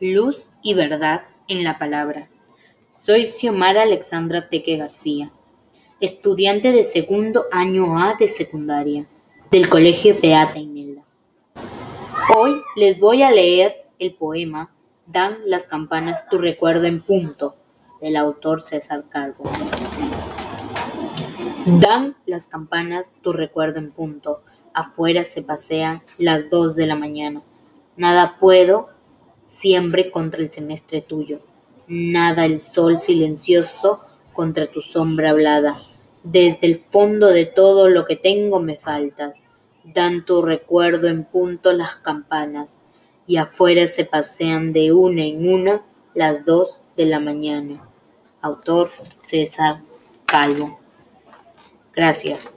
luz y verdad en la palabra. Soy Xiomara Alexandra Teque García, estudiante de segundo año A de secundaria del Colegio Peata Imelda. Hoy les voy a leer el poema Dan las campanas tu recuerdo en punto del autor César Calvo. Dan las campanas tu recuerdo en punto, afuera se pasean las dos de la mañana. Nada puedo siempre contra el semestre tuyo. Nada el sol silencioso contra tu sombra hablada. Desde el fondo de todo lo que tengo me faltas. Dan tu recuerdo en punto las campanas y afuera se pasean de una en una las dos de la mañana. Autor César Calvo. Gracias.